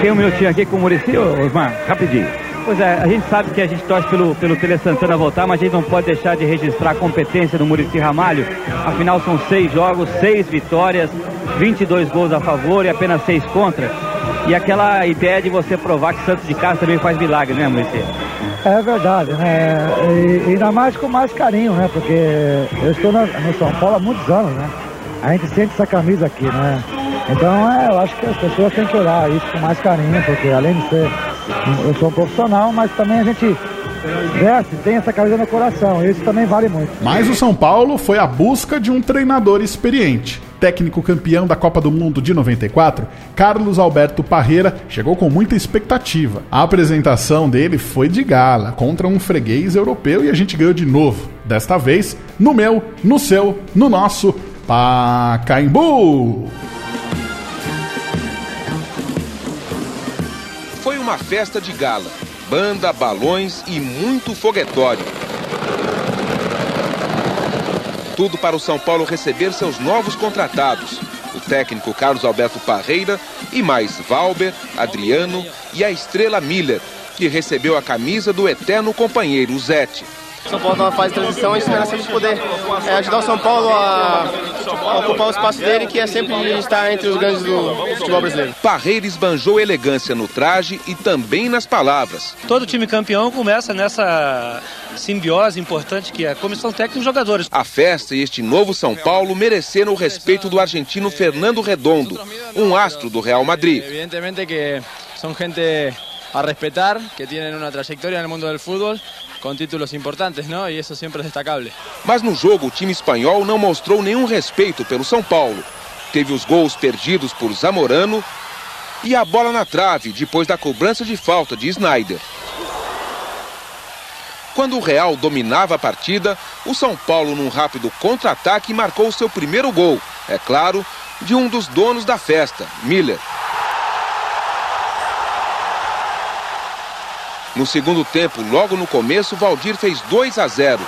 Tem um minutinho aqui com o Murici, Osmar? Rapidinho. Pois é, a gente sabe que a gente torce pelo, pelo Tele Santana voltar, mas a gente não pode deixar de registrar a competência do Murici Ramalho. Afinal, são seis jogos, seis vitórias, 22 gols a favor e apenas seis contra. E aquela ideia de você provar que Santos de casa também faz milagre, né, Murici? É verdade, né? E, ainda mais com mais carinho, né? Porque eu estou no, no São Paulo há muitos anos, né? A gente sente essa camisa aqui, né? Então, é, eu acho que as pessoas têm que olhar isso com mais carinho, porque além de ser. Eu sou um profissional, mas também a gente veste, tem essa camisa no coração. E isso também vale muito. Mas o São Paulo foi à busca de um treinador experiente. Técnico campeão da Copa do Mundo de 94, Carlos Alberto Parreira chegou com muita expectativa. A apresentação dele foi de gala, contra um freguês europeu e a gente ganhou de novo. Desta vez, no meu, no seu, no nosso Pacaembu! Uma festa de gala. Banda, balões e muito foguetório. Tudo para o São Paulo receber seus novos contratados. O técnico Carlos Alberto Parreira e mais Valber, Adriano e a estrela Miller, que recebeu a camisa do eterno companheiro Zete. São Paulo está numa fase de transição e espera sempre poder é, ajudar o São Paulo a, a, ocupar o espaço dele, que é sempre estar entre os grandes do futebol brasileiro. Parreira esbanjou elegância no traje e também nas palavras. Todo time campeão começa nessa simbiose importante que é a comissão técnica e os jogadores. A festa e este novo São Paulo mereceram o respeito do argentino Fernando Redondo, um astro do Real Madrid. Evidentemente que são gente a respetar, que tienen una trayectoria en el mundo del fútbol con títulos importantes, ¿no? Y eso siempre es destacable. Mas no jogo, o time espanhol não mostrou nenhum respeito pelo São Paulo. Teve os gols perdidos por Zamorano e a bola na trave depois da cobrança de falta de Snyder. Quando o Real dominava a partida, o São Paulo, num rápido contra-ataque, marcou seu primeiro gol, é claro, de um dos donos da festa, Miller. No segundo tempo, logo no começo, Valdir fez 2 a 0.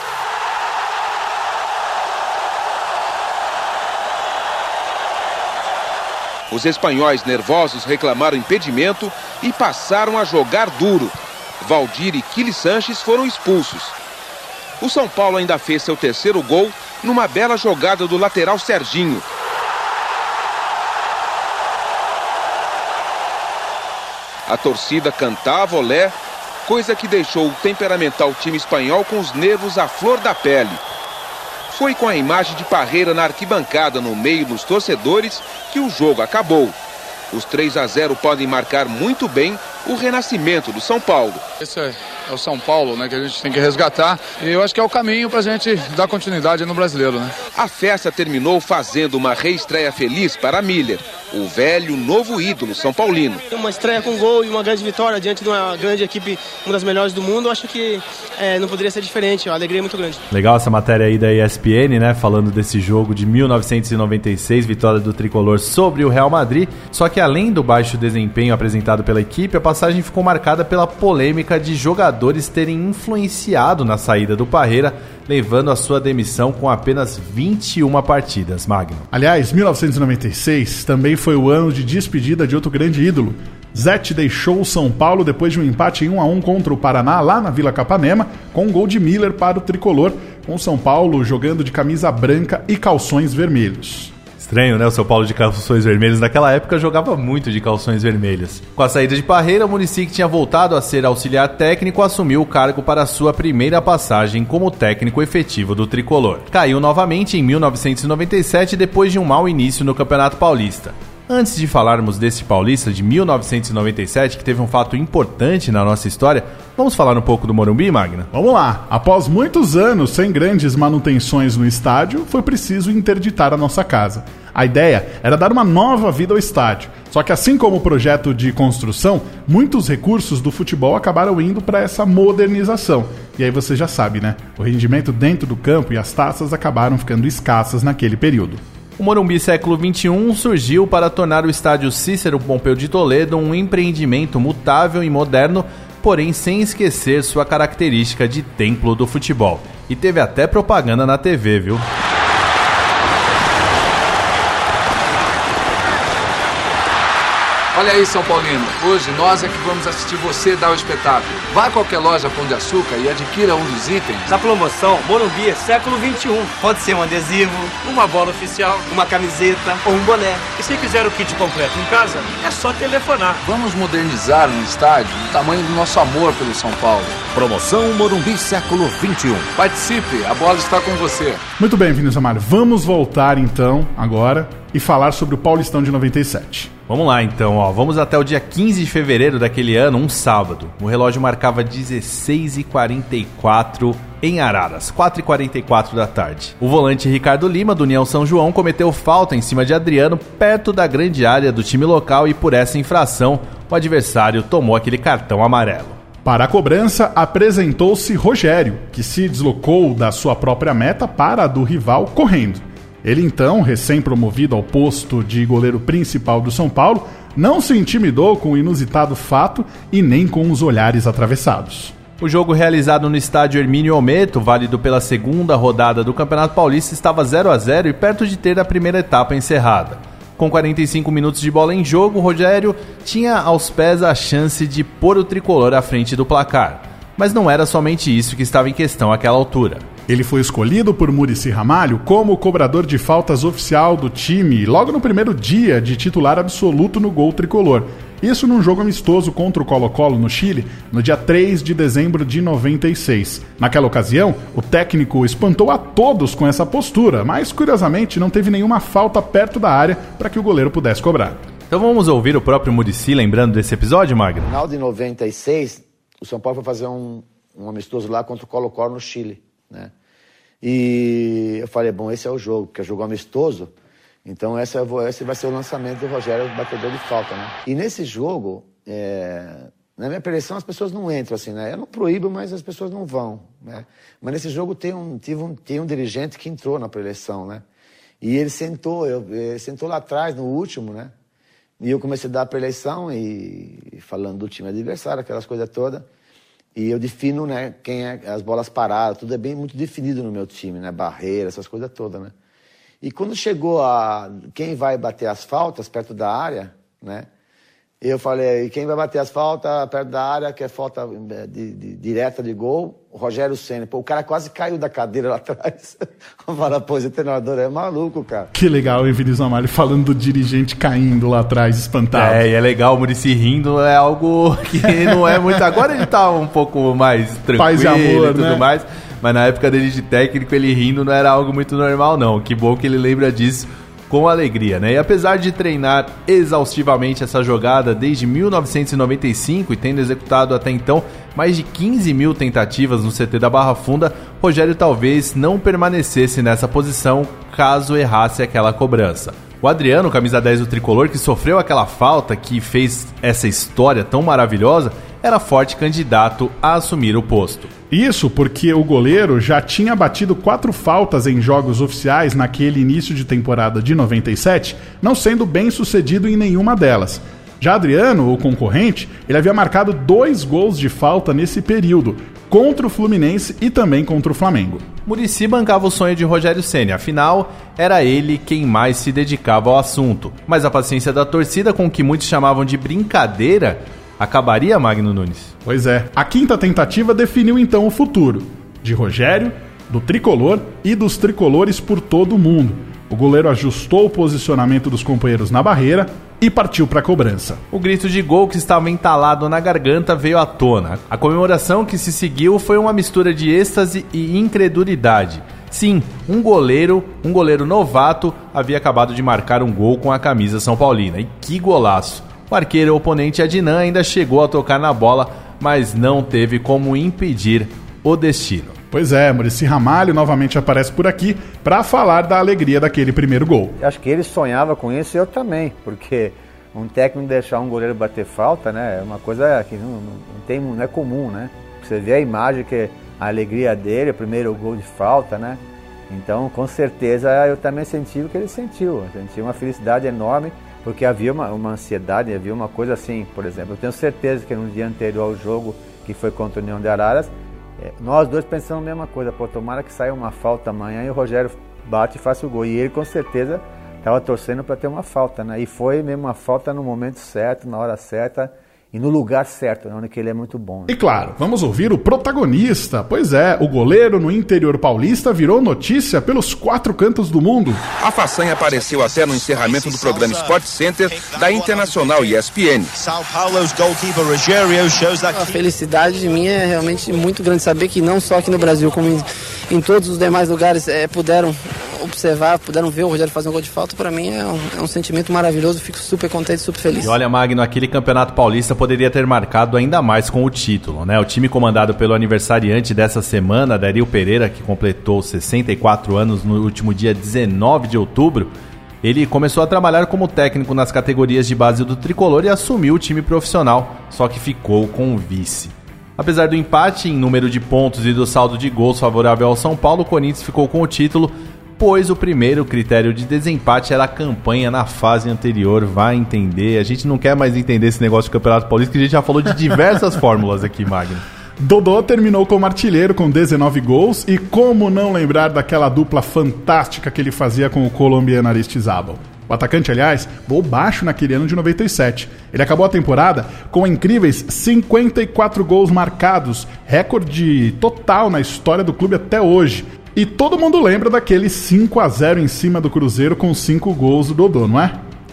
Os espanhóis nervosos reclamaram impedimento e passaram a jogar duro. Valdir e Kili Sanches foram expulsos. O São Paulo ainda fez seu terceiro gol numa bela jogada do lateral Serginho. A torcida cantava olé coisa que deixou o temperamental time espanhol com os nervos à flor da pele. Foi com a imagem de Parreira na arquibancada no meio dos torcedores que o jogo acabou. Os 3 a 0 podem marcar muito bem o renascimento do São Paulo. Esse é, é o São Paulo, né, que a gente tem que resgatar. E eu acho que é o caminho para a gente dar continuidade no brasileiro, né? A festa terminou fazendo uma reestreia feliz para Miller, o velho novo ídolo São Paulino. Uma estreia com gol e uma grande vitória diante de uma grande equipe, uma das melhores do mundo. Acho que é, não poderia ser diferente. A alegria é muito grande. Legal essa matéria aí da ESPN, né? Falando desse jogo de 1996, vitória do tricolor sobre o Real Madrid. Só que além do baixo desempenho apresentado pela equipe, a passagem ficou marcada pela polêmica de jogadores terem influenciado na saída do Parreira, levando a sua demissão com apenas 21 partidas, Magno. Aliás, 1996 também foi o ano de despedida de outro grande ídolo. Zete deixou o São Paulo depois de um empate em 1 a 1 contra o Paraná lá na Vila Capanema, com um gol de Miller para o tricolor, com o São Paulo jogando de camisa branca e calções vermelhos. Estranho, né? O São Paulo de calções vermelhos naquela época jogava muito de calções vermelhos. Com a saída de Parreira, o Muricy, que tinha voltado a ser auxiliar técnico, assumiu o cargo para sua primeira passagem como técnico efetivo do tricolor. Caiu novamente em 1997 depois de um mau início no Campeonato Paulista. Antes de falarmos desse paulista de 1997, que teve um fato importante na nossa história, vamos falar um pouco do Morumbi, Magna? Vamos lá. Após muitos anos sem grandes manutenções no estádio, foi preciso interditar a nossa casa. A ideia era dar uma nova vida ao estádio. Só que assim como o projeto de construção, muitos recursos do futebol acabaram indo para essa modernização. E aí você já sabe, né? O rendimento dentro do campo e as taças acabaram ficando escassas naquele período. O Morumbi século XXI surgiu para tornar o estádio Cícero Pompeu de Toledo um empreendimento mutável e moderno, porém sem esquecer sua característica de templo do futebol. E teve até propaganda na TV, viu? Olha aí, São Paulino. Hoje nós é que vamos assistir você dar o espetáculo. Vá a qualquer loja Pão de Açúcar e adquira um dos itens. Na promoção, Morumbi é século XXI. Pode ser um adesivo, uma bola oficial, uma camiseta ou um boné. E se quiser o kit completo em casa, é só telefonar. Vamos modernizar um estádio do tamanho do nosso amor pelo São Paulo. Promoção Morumbi século XXI. Participe, a bola está com você. Muito bem, Vinícius Amaro. Vamos voltar então, agora, e falar sobre o Paulistão de 97. Vamos lá então, ó. Vamos até o dia 15 de fevereiro daquele ano, um sábado. O relógio marcava 16h44 em Araras, 4h44 da tarde. O volante Ricardo Lima, do União São João, cometeu falta em cima de Adriano, perto da grande área do time local, e por essa infração, o adversário tomou aquele cartão amarelo. Para a cobrança, apresentou-se Rogério, que se deslocou da sua própria meta para a do rival correndo. Ele então, recém-promovido ao posto de goleiro principal do São Paulo, não se intimidou com o inusitado fato e nem com os olhares atravessados. O jogo realizado no estádio Hermínio Ometo, válido pela segunda rodada do Campeonato Paulista, estava 0 a 0 e perto de ter a primeira etapa encerrada. Com 45 minutos de bola em jogo, Rogério tinha aos pés a chance de pôr o tricolor à frente do placar. Mas não era somente isso que estava em questão àquela altura. Ele foi escolhido por Murici Ramalho como cobrador de faltas oficial do time logo no primeiro dia de titular absoluto no gol tricolor. Isso num jogo amistoso contra o Colo-Colo no Chile, no dia 3 de dezembro de 96. Naquela ocasião, o técnico espantou a todos com essa postura, mas curiosamente não teve nenhuma falta perto da área para que o goleiro pudesse cobrar. Então vamos ouvir o próprio Murici lembrando desse episódio, Magno? No final de 96, o São Paulo foi fazer um, um amistoso lá contra o Colo-Colo no Chile, né? E eu falei, bom, esse é o jogo, porque é jogo amistoso. Então esse, esse vai ser o lançamento do Rogério, batedor de falta, né? E nesse jogo, é, na minha preleção as pessoas não entram assim, né? Eu não proíbo, mas as pessoas não vão, né? Mas nesse jogo tem um, tive um, tem um dirigente que entrou na preleção, né? E ele sentou, eu, ele sentou lá atrás, no último, né? E eu comecei a dar a preleção e falando do time adversário, aquelas coisas todas. E eu defino, né, quem é as bolas paradas, tudo é bem muito definido no meu time, né, barreira, essas coisas todas, né. E quando chegou a quem vai bater as faltas perto da área, né? Eu falei, quem vai bater as faltas perto da área, que é falta eh, de, de, direta de gol, Rogério Senna. Pô, o cara quase caiu da cadeira lá atrás. Fala, pô, esse treinador é maluco, cara. Que legal, hein, Vinícius Amário falando do dirigente caindo lá atrás, espantado. É, e é legal, o Murici rindo é algo que não é muito. Agora ele tá um pouco mais tranquilo Paz e amor, e tudo né? mais. Mas na época dele de técnico, ele rindo não era algo muito normal, não. Que bom que ele lembra disso com alegria, né? E apesar de treinar exaustivamente essa jogada desde 1995 e tendo executado até então mais de 15 mil tentativas no CT da Barra Funda, Rogério talvez não permanecesse nessa posição caso errasse aquela cobrança. O Adriano, camisa 10 do tricolor, que sofreu aquela falta que fez essa história tão maravilhosa, era forte candidato a assumir o posto. Isso porque o goleiro já tinha batido quatro faltas em jogos oficiais naquele início de temporada de 97, não sendo bem sucedido em nenhuma delas. Já Adriano, o concorrente, ele havia marcado dois gols de falta nesse período, contra o Fluminense e também contra o Flamengo. Murici bancava o sonho de Rogério Ceni, afinal, era ele quem mais se dedicava ao assunto. Mas a paciência da torcida, com o que muitos chamavam de brincadeira, acabaria Magno Nunes. Pois é, a quinta tentativa definiu então o futuro de Rogério, do tricolor e dos tricolores por todo o mundo. O goleiro ajustou o posicionamento dos companheiros na barreira e partiu para a cobrança. O grito de gol que estava entalado na garganta veio à tona. A comemoração que se seguiu foi uma mistura de êxtase e incredulidade. Sim, um goleiro, um goleiro novato, havia acabado de marcar um gol com a camisa São Paulina. E que golaço! O arqueiro oponente Adnan ainda chegou a tocar na bola, mas não teve como impedir o destino. Pois é, Murici Ramalho novamente aparece por aqui para falar da alegria daquele primeiro gol. Acho que ele sonhava com isso e eu também, porque um técnico deixar um goleiro bater falta, né, é uma coisa que não, não, tem, não é comum, né? Você vê a imagem que a alegria dele, o primeiro gol de falta, né? Então, com certeza, eu também senti o que ele sentiu. Eu senti uma felicidade enorme, porque havia uma, uma ansiedade, havia uma coisa assim, por exemplo. Eu tenho certeza que no dia anterior ao jogo, que foi contra o União de Araras, é, nós dois pensamos a mesma coisa, pô, tomara que saia uma falta amanhã e o Rogério bate e faça o gol. E ele com certeza estava torcendo para ter uma falta, né? E foi mesmo uma falta no momento certo, na hora certa e no lugar certo, onde que ele é muito bom. Né? E claro, vamos ouvir o protagonista. Pois é, o goleiro no interior paulista virou notícia pelos quatro cantos do mundo. A façanha apareceu até no encerramento do programa Sport Center da Internacional ESPN. A felicidade de mim é realmente muito grande saber que não só aqui no Brasil, como em, todos os demais lugares é, puderam observar, puderam ver o Rogério fazer um gol de falta, para mim é um, é um, sentimento maravilhoso, fico super contente, super feliz. E olha, Magno, aquele campeonato paulista poderia ter marcado ainda mais com o título, né? O time comandado pelo aniversariante dessa semana, Dario Pereira, que completou 64 anos no último dia 19 de outubro, ele começou a trabalhar como técnico nas categorias de base do tricolor e assumiu o time profissional, só que ficou com o vice. Apesar do empate em número de pontos e do saldo de gols favorável ao São Paulo, o Corinthians ficou com o título, pois o primeiro critério de desempate era a campanha na fase anterior. Vai entender. A gente não quer mais entender esse negócio de Campeonato Paulista, que a gente já falou de diversas fórmulas aqui, Magno. Dodô terminou como artilheiro com 19 gols e como não lembrar daquela dupla fantástica que ele fazia com o colombiano Aristizábal. O atacante, aliás, voou baixo naquele ano de 97. Ele acabou a temporada com incríveis 54 gols marcados, recorde total na história do clube até hoje. E todo mundo lembra daquele 5 a 0 em cima do Cruzeiro com 5 gols do Dodô, não é?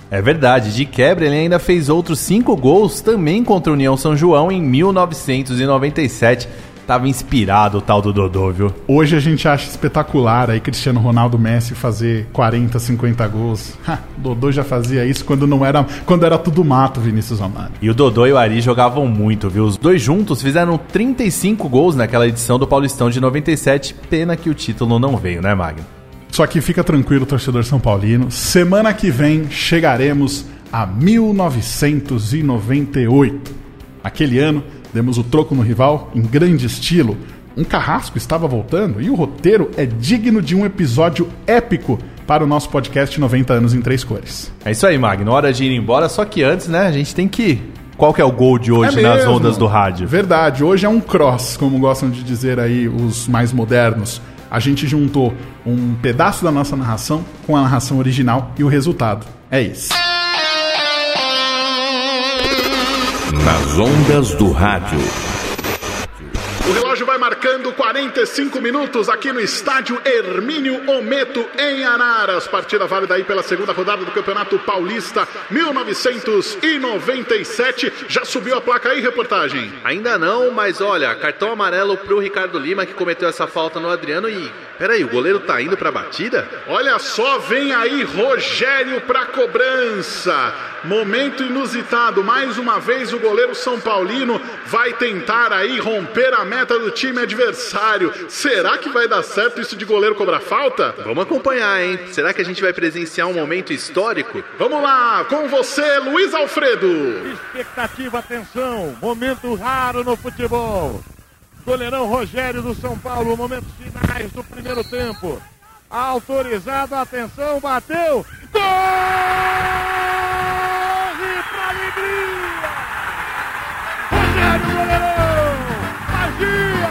É verdade, de quebra ele ainda fez outros 5 gols também contra o União São João em 1997. Tava inspirado o tal do Dodô, viu? Hoje a gente acha espetacular aí Cristiano Ronaldo Messi fazer 40, 50 gols. Ha, Dodô já fazia isso quando não era, quando era tudo mato, Vinícius Amaro. E o Dodô e o Ari jogavam muito, viu? Os dois juntos fizeram 35 gols naquela edição do Paulistão de 97. Pena que o título não veio, né, Magno? Só que fica tranquilo, torcedor São Paulino. Semana que vem chegaremos a 1998. Aquele ano, demos o troco no rival em grande estilo. Um carrasco estava voltando e o roteiro é digno de um episódio épico para o nosso podcast 90 anos em três cores. É isso aí, Magno. Hora de ir embora, só que antes, né, a gente tem que Qual que é o gol de hoje É nas mesmo. ondas do rádio? Verdade, hoje é um cross, como gostam de dizer aí os mais modernos. A gente juntou um pedaço da nossa narração com a narração original e o resultado é esse. Nas ondas do rádio. O relógio vai marcando 45 minutos aqui no estádio Hermínio Ometo, em Araras. Partida válida aí pela segunda rodada do Campeonato Paulista 1997. Já subiu a placa aí, reportagem? Ainda não, mas olha, cartão amarelo pro Ricardo Lima que cometeu essa falta no Adriano e. Peraí, o goleiro tá indo pra batida? Olha só, vem aí Rogério pra cobrança. Momento inusitado. Mais uma vez o goleiro São Paulino vai tentar aí romper a meta do time adversário. Será que vai dar certo isso de goleiro cobrar falta? Vamos acompanhar, hein? Será que a gente vai presenciar um momento histórico? Vamos lá, com você, Luiz Alfredo. Expectativa, atenção, momento raro no futebol. Goleirão Rogério do São Paulo, momentos finais do primeiro tempo. Autorizado, atenção, bateu. Corre pra alegria! Rogério Goleirão! Magia!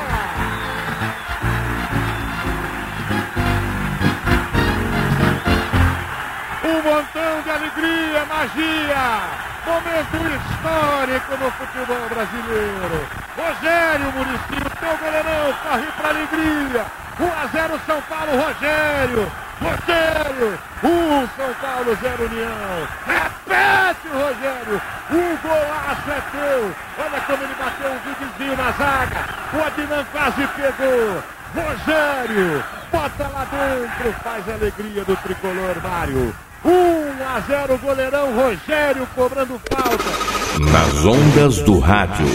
Um montão de alegria, magia! Momento histórico no futebol brasileiro. Rogério Muricy, teu goleirão, corre pra alegria. 1 a 0 São Paulo, Rogério. Rogério, 1 São Paulo, 0 União. Repete, Rogério. O golaço é teu. Olha como ele bateu um desvio na zaga. O Adnan quase pegou. Rogério, bota lá dentro, faz a alegria do tricolor, Mário. 1 a 0 goleirão Rogério cobrando falta. Nas ondas do rádio.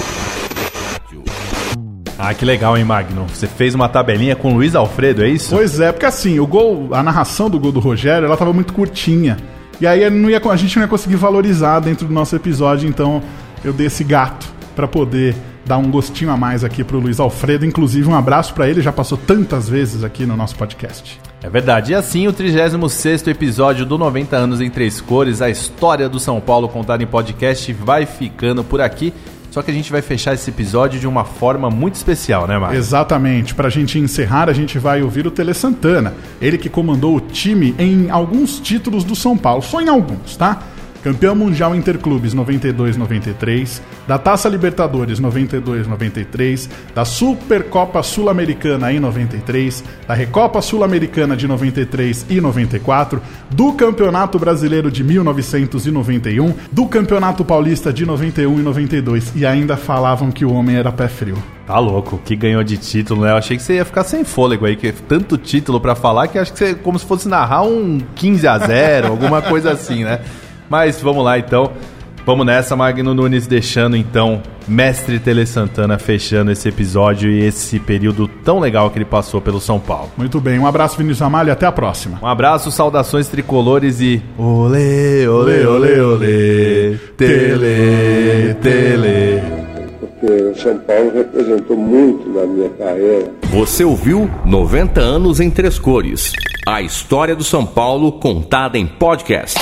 Ah, que legal, hein, Magno? Você fez uma tabelinha com o Luiz Alfredo, é isso? Pois é, porque assim, o gol, a narração do gol do Rogério, ela tava muito curtinha. E aí não ia, a gente não ia conseguir valorizar dentro do nosso episódio, então eu dei esse gato para poder dar um gostinho a mais aqui pro Luiz Alfredo. Inclusive, um abraço para ele, já passou tantas vezes aqui no nosso podcast. É verdade. E assim, o 36º episódio do 90 anos em três cores, a história do São Paulo contada em podcast, vai ficando por aqui. Só que a gente vai fechar esse episódio de uma forma muito especial, né, Marcos? Exatamente. Pra gente encerrar, a gente vai ouvir o Tele Santana. Ele que comandou o time em alguns títulos do São Paulo, só em alguns, tá? Campeão Mundial Interclubes 92-93, da Taça Libertadores 92-93, da Supercopa Sul-Americana em 93, da Recopa Sul-Americana de 93 e 94, do Campeonato Brasileiro de 1991, do Campeonato Paulista de 91 e 92 e ainda falavam que o homem era pé frio. Tá louco, que ganhou de título, né? Eu achei que você ia ficar sem fôlego aí, que é tanto título pra falar que acho que você como se fosse narrar um 15 a 0, alguma coisa assim, né? Mas vamos lá então. Vamos nessa, Magno Nunes deixando então Mestre Tele Santana fechando esse episódio e esse período tão legal que ele passou pelo São Paulo. Muito bem, um abraço Vinícius Amalho e até a próxima. Um abraço, saudações tricolores e olê, olê, olê, olê, tele, tele. Porque o São Paulo representou muito na minha carreira. Você ouviu 90 anos em três cores. A história do São Paulo contada em podcast.